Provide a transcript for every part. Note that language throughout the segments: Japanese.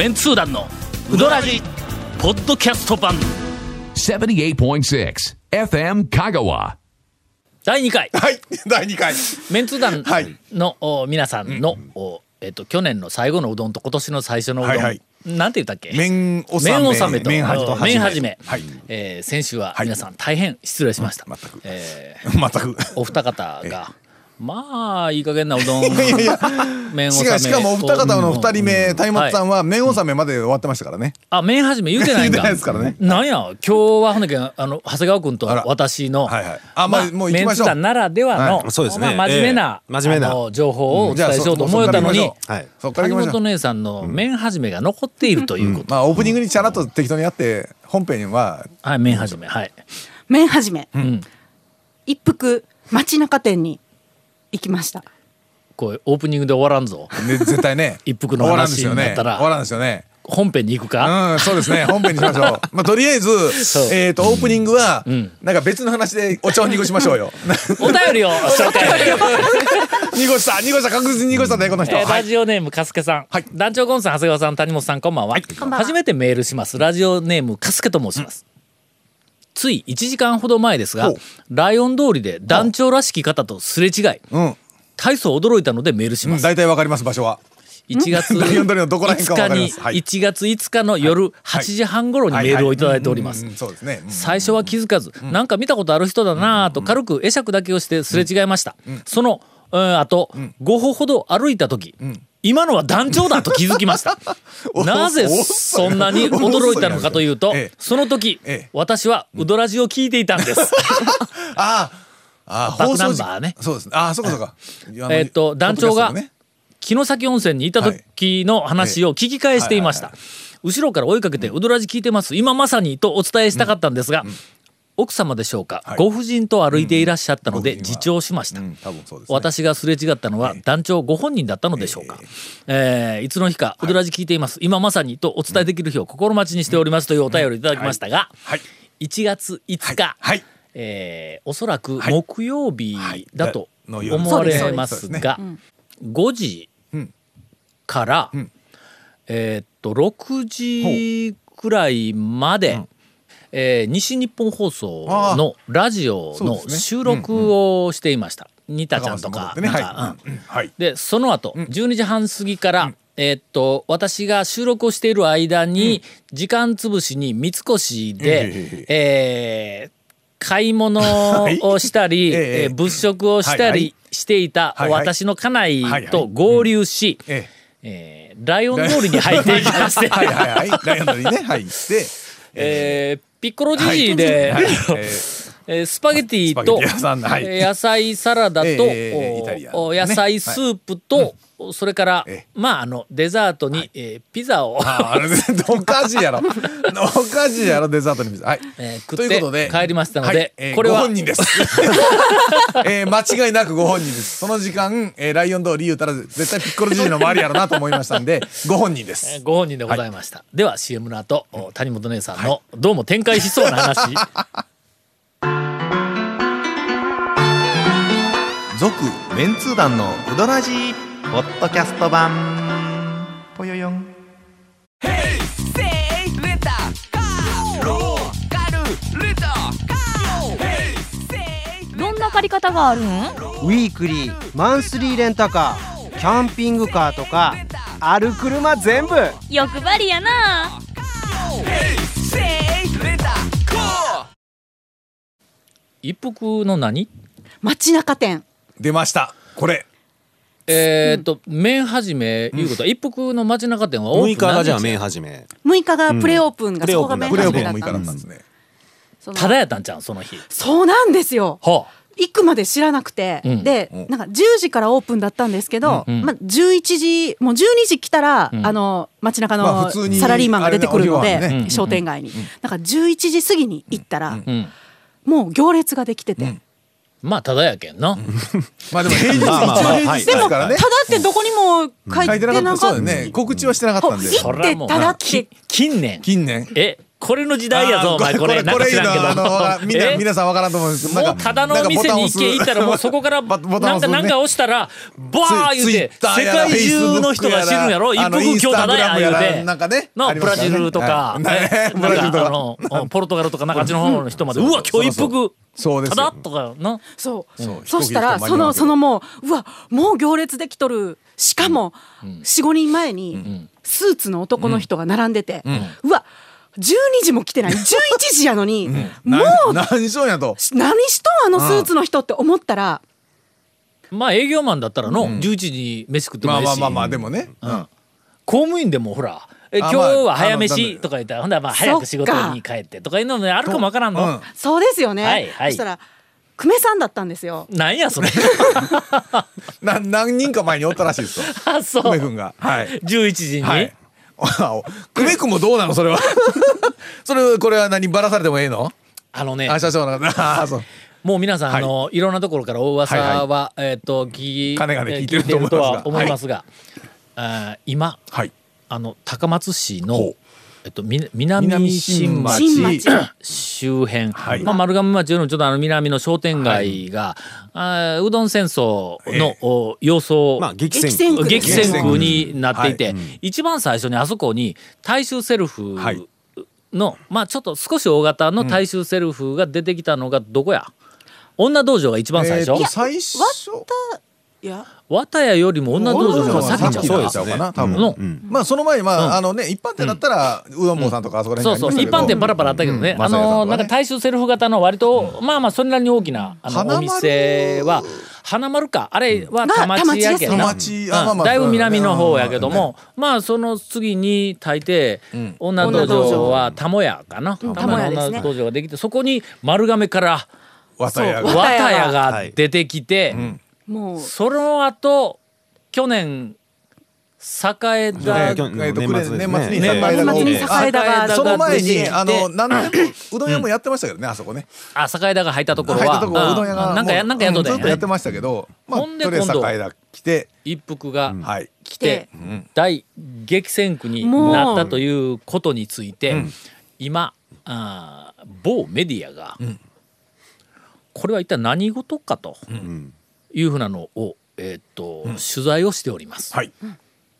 メンツー団のウドラジポッドキャスト版。78.6 FM Kagawa. 第2回。はい、第2回。メンツー団はい。の、お皆さんの、おえっと去年の最後のうどんと今年の最初のうどん、はいはい。なんて言ったっけ？麺納め。麺納めと。麺はじとうん麺始め、はい。えー先週ははい。皆さん大変失礼しました、全く。え 全く。ーお二方がまあいい加減なうどん。麺納め。しかしかもお二方の二人目、谷本さんは麺納めまで終わってましたからね。あ麺始め言うてないん言うてかないですからね。なんや今日はほんだけあの長谷川君と私のはいはい。あまあもう行きましょう。メンツ団ならではの、はそうですね。まあ真面目な、ええ。真面目な。情報をお伝えしようと思ったのに、そはい。谷。本姉さんの麺始めが残っているということ、まあオープニングにチャラッと適当にやって本編は。はい麺始め。はい。麺始め、ん。一服街中店に行きました。こうオープニングで終わらんぞ。ね絶対ね。一服の終わらんですよね。話になったら終わらんですよね。本編に行くか、うん、そうですね。本編にしましょう。まあとりあえずえっとオープニングはなんか別の話でお茶を濁しましょうよ。お便りを紹介。濁した濁した確実に濁したねこの人。えーはい。ラジオネームカスケさん、はい。団長ゴンさん長谷川さん谷本さんこんばんは,、は。初めてメールします。ラジオネームカスケと申します、つい1時間ほど前ですがライオン通りで団長らしき方とすれ違いうん。大層驚いたのでメールします、大体わかります場所は。1月 ライオン通りのどこら辺かわか5日にりますはい。1月5日の夜8時半頃にメールをいただいております。最初は気づかず、なんか見たことある人だなぁと軽く会釈だけをしてすれ違いました、その、うん、あと、5歩ほど歩いた時、今のは団長だと気づきました おなぜそんなに驚いたのかというと、ええその時、ええ私はウドラジを聞いていたんですああ。ああ、バックナンバーねそうですね。ああ、そうかそうか。えっと団長が城崎温泉にいた時の話を聞き返していました後ろから追いかけて「ウドラジ聞いてます今まさに」とお伝えしたかったんですが、奥様でしょうか、はい。ご婦人と歩いていらっしゃったので自重しました、うん、多分そうですね。私がすれ違ったのは団長ご本人だったのでしょうか、えーいつの日か「ウドラジ聞いています、今まさに」とお伝えできる日を心待ちにしておりますというお便りいただきましたが、はい。1月5日、はい。えーおそらくはい。木曜日だと思われますがですそうですね。5時うん。から、ん。えーっと6時くらいまで、えー西日本放送のラジオの収録をしていました。ニタちゃんとか。高松に戻ってねなんかはい。うん。はい。でその後、12時半過ぎから、えーっと私が収録をしている間に、時間つぶしに三越で、えー買い物をしたり、はいえええー物色をしたりしていた私の家内と合流し、ええ。ーライオン通りに入っていきまして、はいはいはい。ライオンドリーね。はい。で、えーピッコロじじいで、はい ええースパゲティと野菜サラダと、野菜スープと、それから、ええ。まああのデザートに、えーピザを、ーああれおかしいやろ。おかしいやろデザートに水。はい。えうことでって帰りましたので、これはご本人です。えー間違いなくご本人です。その時間、えーライオン通り言うたら絶対ピッコロじじいの周りやろなと思いましたんで、ご本人でえーす。ご本人でございました、では CM の後、お谷本姉さんの、どうも展開しそうな話続メンツー団のウドラジーポッドキャスト版。ぽよよん。どんな借り方があるん？ウィークリーマンスリーレンタカーキャンピングカーとかある車全部。欲張りやな。一服の何？街中店出ました。これ。えーっと麺始めいうことは、一服の街中店はオープン6日がじゃあ麺始め。6日がプレオープンが、うん。そこがプレオープン弁プレオープンも6日だ始めだったんです。ったんですね。そのただやったんちゃうんその日。そうなんですよ。はあ。行くまで知らなくて、うん。でうんなんか10時からオープンだったんですけど、うん。まあ、11時もう12時来たら、うん。あの街中まあの普通にサラリーマンが出てくるので、あれねお昼はね。商店街に、なん。か11時過ぎに行ったら、うん。もう行列ができてて、まあただやけんな、まあでも平日、一応平日ですからね。ただってどこにも書いて書いてなかった。なかったそうだよね。告知はしてなかったんで。行ってただってき近年近年。え？これの時代やぞ、お前、これ。な。んか知らんけど。あの みんなえ？皆さんわからんと思う。んですけどもうただの店に一軒行ったらもうそこからボ ボタンなんかなんか押したらバー言うて世界中の人が知るんやろ？一服今日ただや言うて。らなんかねのブラジルとかブラジルとか。なんかあのうんポルトガルとかなんかあっちの方の人までそううわ今日一服。そうですよ。ただ？とかな。そう、そうそしたらそのそのもううわもう行列できとる。しかも45人前にスーツの男の人が並んでて、うわ12時も来てない。11時やのに、もうな何しようやと。何しとんあのスーツの人って思ったら、まあ営業マンだったらの11時に飯食ってもいいし。まあまあまあまあでもね。うん。公務員でもほらえあ今日は早飯のとか言ったらほんだらまあ早く仕事に帰ってとかいうのもあるかもわからんの、うん。そうですよね、はいはい。そしたら久米さんだったんですよ。なんやそれ。な何人か前におったらしいですよ。あそう。久米君が。はい。11時に、はい久米君もどうなのそれは？それこれは何ばらされてもええの？あのね。あ社長の。あそう。もう皆さん、はい。あのいろんなところから大噂は、はいえっ、と聞きかねがね聞いてるえーと思いますが。は思いますが、あー今はい。あの高松市のえっとみ南新町新町。周辺、はい。まあ、丸亀町よりもちょっとあの南の商店街が、あーうどん戦争の、ええ。お様相、まあ激戦激戦区激戦区に。なっていて、はい。一番最初にあそこに大衆セルフはい。の、まあちょっと少し大型の大衆セルフが出てきたのがどこや？女道場が一番最初、えーと最初。いや綿屋よりも女道場の方が先ちゃうそうですよ。かな多分。のまあその前にまああのね一般店だったらうどん坊さんとかあそこらそうそう一般店パラパラあったけどね、うん。あのなんか大衆セルフ型の割と、まあまあそれなりに大きなあのお店は花丸か。あれは田町やけんな、田町あまあまあうんだいぶ南の方やけども、まあその次に大抵、女道場は田母屋かな、田田母屋ですね。女道場ができてそこに丸亀から綿屋そうが綿屋が出てきて、もう。その後去年栄田えっと年末ですね年末にね。栄田が年末に栄田があその前にあの何年もうどん屋もやってましたけどねあそこね。あ栄田が入ったところは。入ったとこうどん屋がうんなんかやなんかやっとったんやね。うんずっとやってましたけどまあほんでとりあえず今度栄田来て。一服がはい。来て大激戦区になったということについて今あー某メディアがこれは一体何事かというふうなのをえーっと取材をしております。はい。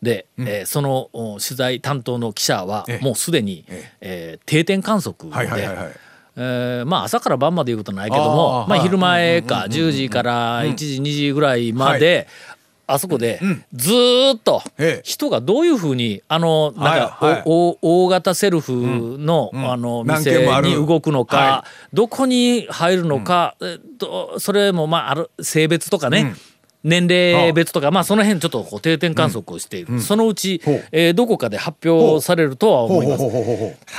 で、えーそのお取材担当の記者はええ。もうすでに、ええ。ー定点観測で、はいはいはいはい。えーまあ朝から晩までいうことないけどもまあ、昼前か10時から1時2時ぐらいまで、あそこでずーっとええ。人がどういうふうにあのなんか、はい。はいおお大型セルフの,、あの店に動くのか、はどこに入るのか、えっとそれもまあある性別とかね、年齢別とか、まあその辺ちょっとこう定点観測をしている、そのうち、えーどこかで発表されるとは思います。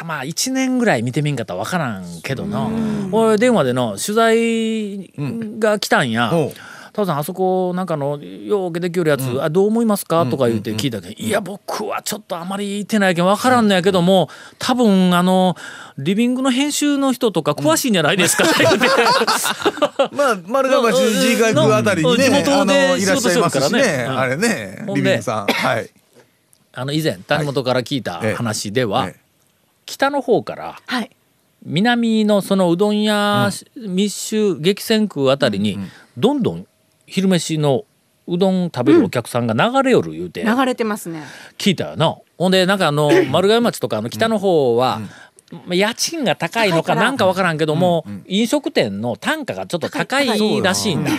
まあ1年ぐらい見てみんかったら分からんけどな。俺電話での取材が来たんや。ほう「タオさんあそこなんかのよう受けてきよるやつ、あどう思いますか?」とか言って聞いたけど「いや僕はちょっとあまり行ってないけん分からんのやけども多分あのリビングの編集の人とか詳しいんじゃないですか」っ て言って。まあ丸亀町 G 外区あたりにね地元であのいらっしてるからねねうん。あれねリビングさん。はい。あの以前谷本から聞いたええ話では、ええ北の方からはい。南のそのうどん屋密集激戦区あたりにどんどん昼飯のうどん食べるお客さんが流れよる言うて。流れてますね。聞いたよな。ほんでなんかあの丸亀町とかあの北の方はまあ家賃が高いのかなんかわからんけども飲食店の単価がちょっと高いらしいんだ。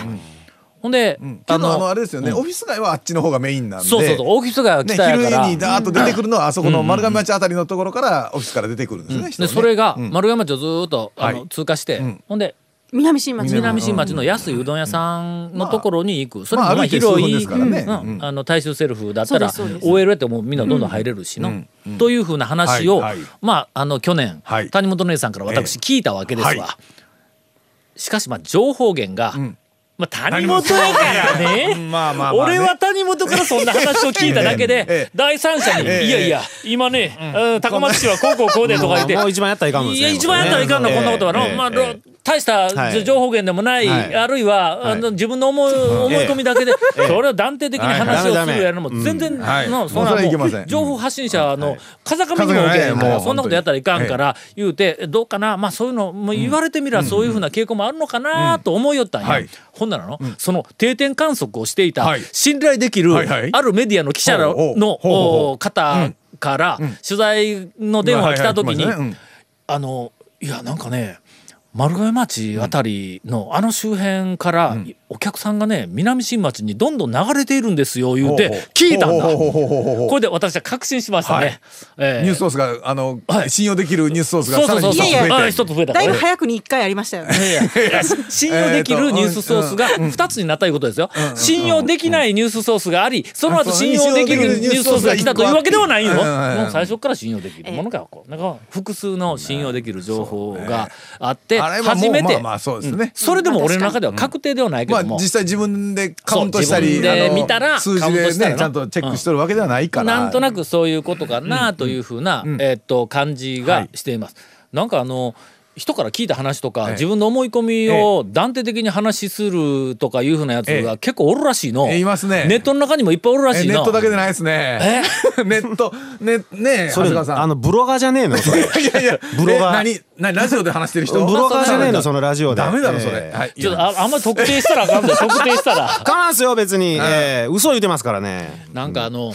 ほんであのあれですよね。オフィス街はあっちの方がメインなんで。そうそうそう。オフィス街はね北やから。昼にダーッと出てくるのはあそこの丸亀町あたりのところからオフィスから出てくるんですねでそれがうん。丸亀町をずーっとあのはい。通過してほんで南新町。南新町の安いうどん屋さんのところに行く、それもまあ広い、あの大衆セルフだったら OL やってもうみんなどんどん入れるしの、というふうな話を、はいはい。まああの去年、はい。谷本姉さんから私聞いたわけですわ。ええはしかしまあ情報源が、ん。まあ谷本やからね。まあまあまあね俺は谷本からそんな話を聞いただけで、ええ。第三者に「ええ。いやいや今ね、うん。高松市はこうこうこうで」とか言ってもう一番やったらいかんのですねいや一番やったらいかんの、ええこんなことは。まあ、え大したはい。情報源でもない、はい。あるいは、自分の思い思い込みだけで、それを断定的に話をするやるのも全然、はい。のそんな情報発信者の風上にも受けへんそんなことやったらいかんから言うてどうかな。まあそういうのもう言われてみればそういうふうな傾向もあるのかなと思いよったんや、はいほんならの、その定点観測をしていたはい。信頼できるあるメディアの記者の方から取材の電話が来た時に、あのいやなんかね丸亀町あたりのあの周辺からお客さんがね南新町にどんどん流れているんですよ言うて聞いたんだ。これで私は確信しましたね、はい。ええニュースソースがあの、はい。信用できるニュースソースがさらにそうそうそう。そう一つ増えて。あ一つ増えた。だいぶ早くに1回ありましたよね。信用できるニュースソースが2つになったいうことですよ。信用できないニュースソースがあり、その後信用できるニュースソースが来たというわけではないよ。もう最初から信用できるものがこうなんか複数の信用できる情報があって初めて。まあまあそうですね、それでも俺の中では確定ではないけまあども実際自分でカウントしたり見たら数字でねちゃんとチェックしとるわけではないから、なんとなくそういうことかなというふうな、えーっと感じがしています。なんかあの人から聞いた話とか、ええ。自分の思い込みを断定的に話するとかいうふうなやつえが結構おるらしいの。えいますね。ネットの中にもいっぱいおるらしいの。えネットだけでないですね。ネットねねそれあのブロガーじゃねえの？それ。いやいや ブロガー。え何？何？ラジオで話してる人？ブロガーじゃねえの？そそのラジオで。ダメだろそれ、ええ。はい。ちょっとああんまり特定したらあかんで特定したら。かなんすよ別に、ええ。嘘言ってますからね。なんかあの、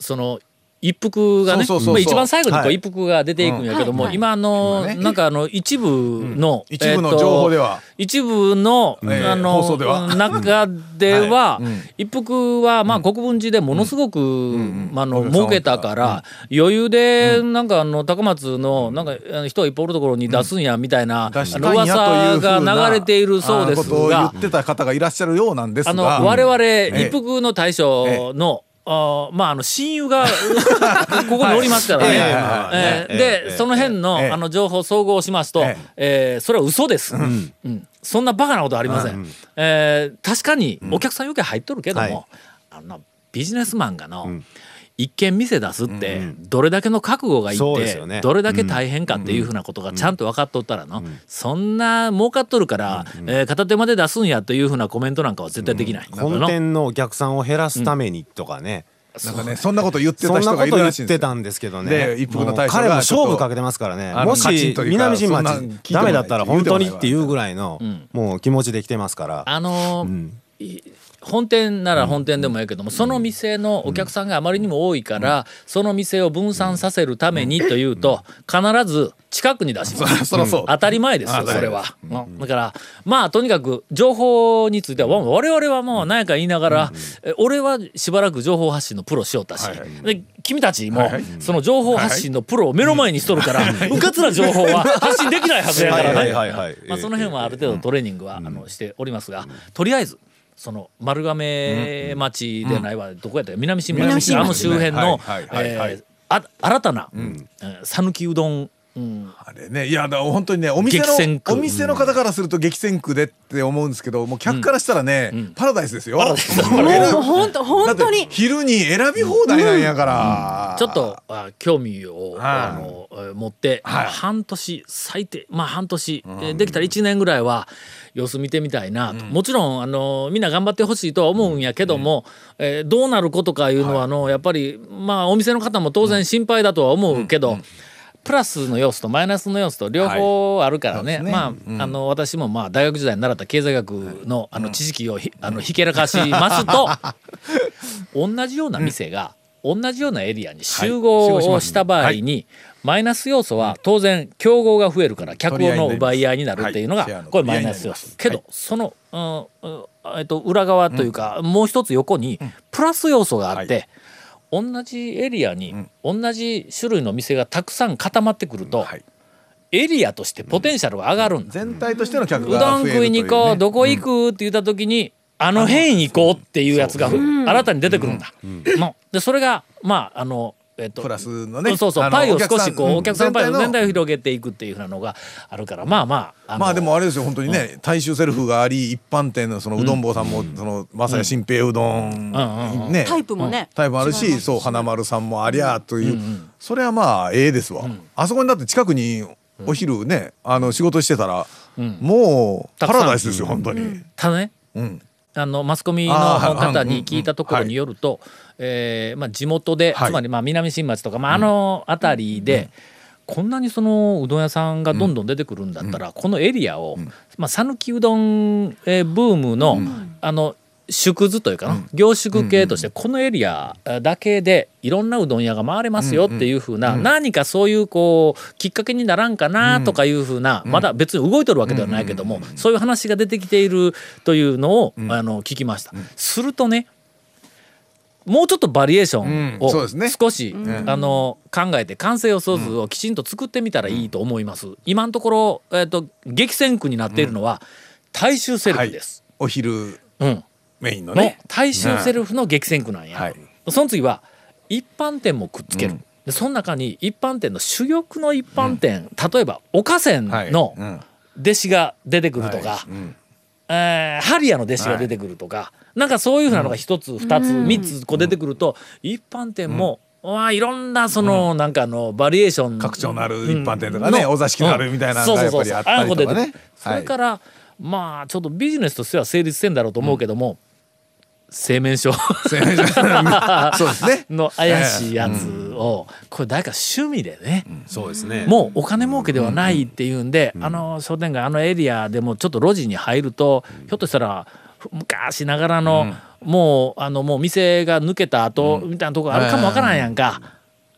その一服がね一番最後にこはい。う一服が出ていくんやけども、はい。今あの、なんかあの一部の、一部の情報では。一部の、ええあの中では、一服はまあ国分寺でものすごく、まあ、あの儲けたから、余裕でなんかあの高松のなんか人がいっぱいおるところに出すんやみたいな、噂が流れているそうですあことを言がっ。てた方がいらっしゃるようなんですあのが我々え一服の大将の、あーまああの親友が ここにおりますからね。はい。えーええええでその辺のええあの情報総合しますとえ、えーそれは嘘です。うんそんなバカなことはありません。えー確かにお客さん余計入っとるけどはい。も、あのビジネスマンがの。一軒店出すってどれだけの覚悟がいってどれだけ大変かっていうふうなことがちゃんと分かっとったらのそんな儲かっとるからえー片手まで出すんやというふうなコメントなんかは絶対できない。本店のお客さんを減らすためにとかね、なんかねそんなこと言ってた人がいそんなこと言っるらしいんですよ。てたんですけどね。で一服の大将がもう彼も勝負かけてますからね。もし南新町ダメだったら本当にっていうぐらいのもう気持ちで来てますから。あのーい本店なら本店でもいいけども、その店のお客さんがあまりにも多いから、その店を分散させるためにというと、必ず近くに出します。当たり前ですよ、それは。うん。だから、まあ、とにかく、情報については、我々はもう何やか言いながら、え俺はしばらく情報発信のプロしよったし、で君たちも、その情報発信のプロを目の前にしとるから、うかつな情報は発信できないはずやからね。まあ、その辺はある程度トレーニングは、あのしておりますが、とりあえずその丸亀町でないわ、どこやったか南新町。町あの周辺の新たな讃岐、うどん、うん、あれね。いやだ本当にねお店のお店の方からすると激戦区でって思うんですけどもう客からしたらね、パラダイスですよ。本当本当に。昼に選び放題なんやから、ちょっとあ興味を、あのえー持って、はい。半年最低まあ半年、えーできたら1年ぐらいは様子見てみたいなと、もちろんあのみんな頑張ってほしいとは思うんやけども、えーどうなることかいうのはあのやっぱりまあお店の方も当然心配だとは思うけど。プラスの要素とマイナスの要素と両方あるからね,、そうですね。まあ、あの私もまあ大学時代に習った経済学のあの知識をひ、あのひけらかしますと 同じような店が同じようなエリアに集合をした場合に、マイナス要素は当然競合が増えるから客の奪い合いになるっていうのがこれマイナス要素。けどその、うんうんえっと、裏側というかもう一つ横にプラス要素があって同じエリアに同じ種類の店がたくさん固まってくるとはい。エリアとしてポテンシャルが上がるんだ。全体としての客うどん食いに行こうどこ行くって言った時にあの辺行こうっていうやつが新たに出てくるんだ。の。でそれがまああのえっとプラスのねそうそうパイを少しこうおお客さんのパイを全体の。全体を広げていくっていうふうなのがあるからまあまあまあでもあれですよ本当にね、大衆セルフがあり一般店のそのうどん坊さんも、そのまさや新平うどん、ね。タイプもね。タイプもあるしそう花丸さんもありゃという、それはまあええですわ、あそこにだって近くにお昼ねあの仕事してたらもうパラダイスですよ本当に。ただねうん。あのマスコミの方に聞いたところによると、えーまあ、地元で、はい。つまりまあ南新町とか、まあ、あの辺りで、こんなにそのうどん屋さんがどんどん出てくるんだったら、このエリアをまあ讃岐、うどん、えーブームの、あの縮図というかな、凝縮系としてこのエリアだけでいろんなうどん屋が回れますよっていうふうな、何かそういうこうきっかけにならんかなとかいうふうな、まだ別に動いとるわけではないけども、そういう話が出てきているというのを、あの聞きました。するとねもうちょっとバリエーションうん。そうですね。を少し、あの考えて完成予想図をきちんと作ってみたらいいと思います。今のところ、えっと激戦区になっているのは、大衆セルフです。お昼うん。メインののね。大衆セルフの激戦区なんや、はい。その次は一般店もくっつける、うん。でその中に一般店の珠玉の一般店、例えば岡線のうん。弟子が出てくるとか、はい。うんえーハリアの弟子が出てくるとか、なんかそういうふうなのが一つ二つ三つこう出てくると、一般店も、わあいろんなその、なんかあのバリエーション拡張のある一般店とかねのお座敷のあるみたいなのがやっぱりあったりとかね。そうそうそれから、まあちょっとビジネスとしては成立してんだろうと思うけども、製麺所。そうですね。の怪しいやつを、これ誰か趣味でね、そうですね。もうお金儲けではないっていうんで、あの商店街あのエリアでもちょっと路地に入ると、ひょっとしたら昔ながらの、もうあのもう店が抜けた後みたいなとこあるかもわからんやんか。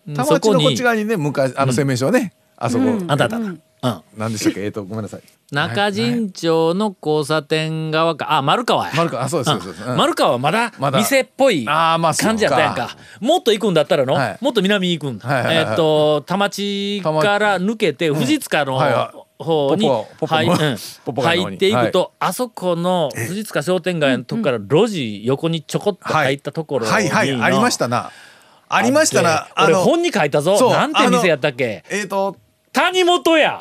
うん。田町のこっち側にね昔あの洗面所ね。あそこ。あん。たあったあった。うん。何でしたっけ？えっとごめんなさい。中陣町の交差点側か。あ丸川や。丸川。あそうですそうです。うん。丸川はまだまだ。店っぽいあーまあそうか。感じやったやんか。もっと行くんだったらの、はい。もっと南に行くん。だ、はいはいはい。えーっと田町から抜けて藤塚のはいは方にポポポポ入うん。ポポ街の方に。入っていくと、あそこの藤塚商店街のとこから路地横にちょこっと入ったところに。のはいはいありましたな。ありましたな。あの俺本に書いたぞ。そう。なんて店やったっけ？えっと谷本や。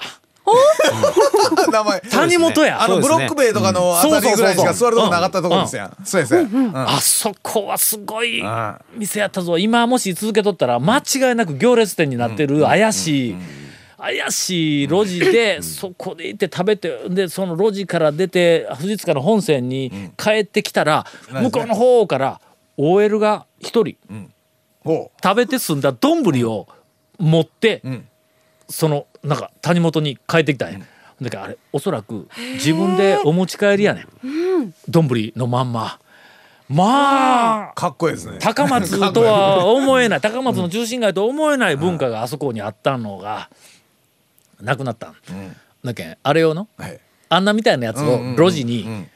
名前。谷本や。あのブロック塀とかのあたりぐらいしか座るとこなかったところですやん。そうですあそこはすごいあ店やったぞ。今もし続けとったら間違いなく行列店になってる怪しい。怪しい路地でそこで行って食べてでその路地から出て藤塚の本線に帰ってきたら向こうの方から OL が一人ほ食べて済んだ丼を持ってんそのなんか谷本に帰ってきたんや。だからあれおそらく自分でお持ち帰りやねん。丼のまんま。まあうかっこいいですね。高松とは思えない。高松の中心街とは思えない文化があそこにあったのがなくなったん、だけんあれをの？はい。あんなみたいなやつを路地に、ん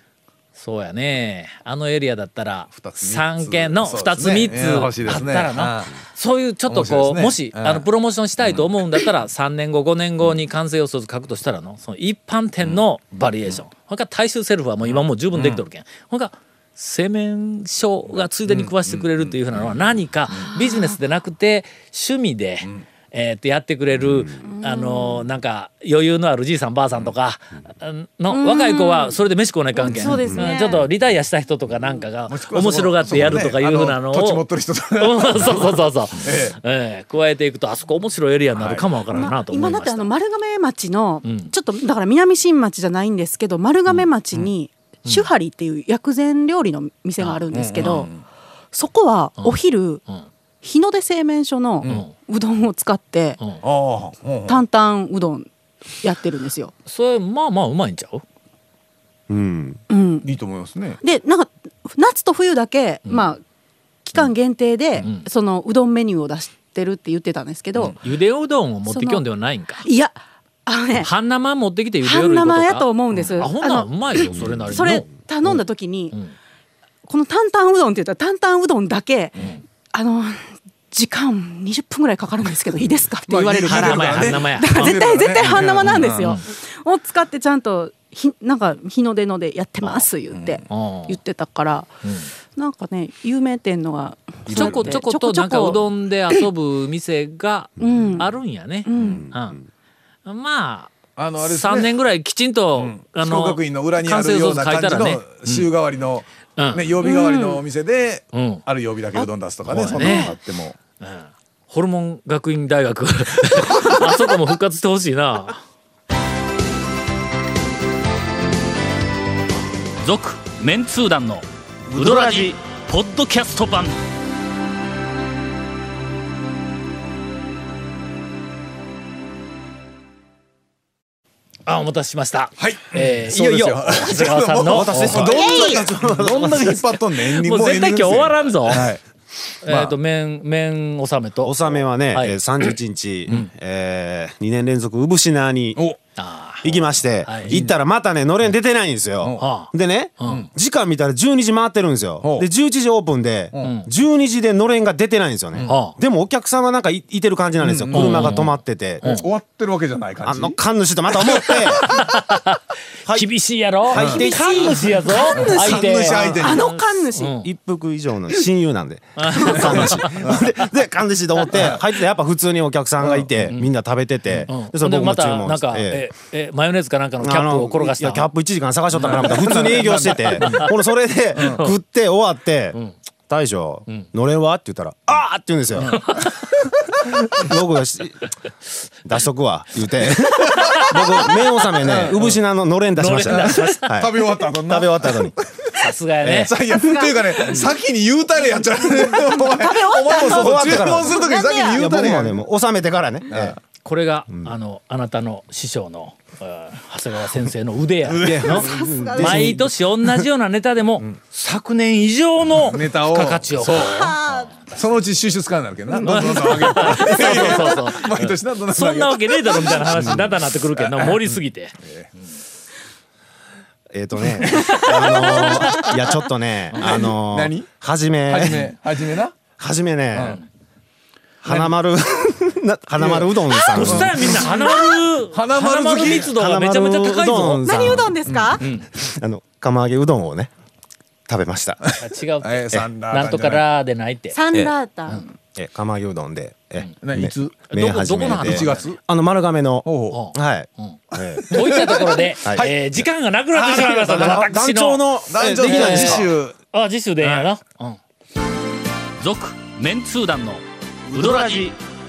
そうやね。あのエリアだったら二つ三つ。3軒の2つそうですね。3つあったらな。うん。そういうちょっとこうもしうん。あのプロモーションしたいと思うんだったら3年後5年後に完成予想図書くとしたらのその一般店のバリエーション。ほか大衆セルフはもう今もう十分できとるけん。ほか製麺所がついでに食わしてくれるっていうふうなのは何かビジネスでなくて趣味で。えー、ってやってくれる、あのーなんか余裕のあるじいさんばあさんとかの若い子はそれで飯食わない関係、そうですね。んちょっとリタイアした人とかなんかが面白がってやるとかいうふうなのを、そこねあ土地持ってる人とかうんそうそうそうそう、ええ。え加えていくとあそこ面白いエリアになるかもわからんなと思いました、今だってあの丸亀町の、ん。ちょっとだから南新町じゃないんですけど丸亀町に手張りっていう薬膳料理の店があるんですけど、そこはお昼、ん。日の出製麺所のうどんを使って、担々うどんやってるんですよ。それまあまあうまいんちゃう？うん。うん、いいと思いますね。でなんか夏と冬だけ、まあ期間限定で、ん。そのうどんメニューを出してるって言ってたんですけど、ゆでうどんを持ってきょんではないんか？いやあのね半生持ってきてゆでるいうことか生やと思うんです。あほんなうまいよそれなりにそれ頼んだ時に、ん。この担々うどんって言ったら担々うどんだけ、あの時間20分ぐらいかかるんですけど いいですか？って言われるから、絶対絶対半生なんですよ。うん。を使ってちゃんとひなんか日の出のでやってます言ってうん言ってたから、なんかね有名店のがちょこちょことなんかうどんで遊ぶ店がん。あるんやね、うん。まああのあれですね。3年ぐらいきちんと、あ小学院の裏にあるような感じの週替わりの、うん。ね、曜日替わりのお店で、うん。ある曜日だけうどん出すとかねそんなのがあってもホルモン学院大学。あそこも復活してほしいな。続メンツー団のウドラジポッドキャスト版。あお待たせしました。はい。えーいよいよ。長谷川さんの。どんだけ 引っ張っとんねん。もう絶対今日終わらんぞ、はい。えっ、と麺麺納めと。納めはね、はい。えー31日、えー、2年連続産品に行きまして、はい。行ったらまたねのれん出てないんですよ、あ。でね、ん。時間見たら12時回ってるんですよ。で11時オープンで、12時でのれんが出てないんですよね、はあ。でもお客さんはなんかいいてる感じなんですよ、車が止まってて、終わってるわけじゃない感じ。あの神主とまた思って。はい。厳しいやろ？入って神主やぞ。相手。神主相手に。あの神主、うん。一服以上の親友なんで。神主。でで神主と思って入ってたらやっぱ普通にお客さんがいて、みんな食べてて、うん。でそれ僕も注文なんか、え。えええマヨネーズかなんかのキャップを転がしたキャップ1時間探しとったから普通に営業してて。このそれで食って終わって「大将のれんは?」って言ったら「ああ!」って言うんですよ。僕がし出しとくわ言うて。僕麺納めね産品ののれん出しました。のれん出しましはい。食べ終わった後食べ終わった後に。さすがやね、さいや、っていうかね、先に言うたれやっちゃう。お前、お前もそう注文するときに先にい言うたれやや僕もね。もう納めてからね。ええこれが、あのあなたの師匠の、えー長谷川先生の腕や の 毎年同じようなネタでも、昨年以上のネタを。付加価値を。そ のうち収集つかになるけどな。どんどんどんどん上げて。そうそうそう毎年な、どんどんそんな上わけねえだろみたいな話にだんだんなってくるけど盛りすぎて。えっとねあのーいやちょっとねあのー何？はじめ。はじめ、はじめな？はじめね、花丸。な花丸うどんさん。どうしたやみんな花丸花丸好き。密度がめちゃめちゃ高いぞ。何うどんですか、あの釜揚げうどんをね食べました。あ違うえーサンラーなんとかラーでないって。サンラータン、え釜揚げうどんでえいつ？どこどこので1月あの丸亀の。はい、ん。えといったところで、はい。えー時間がなくなってしまいました。団私の。長のう。団長えできないんですか？次週。あ次週でええやな。うん。続、メンツー団のウドラジ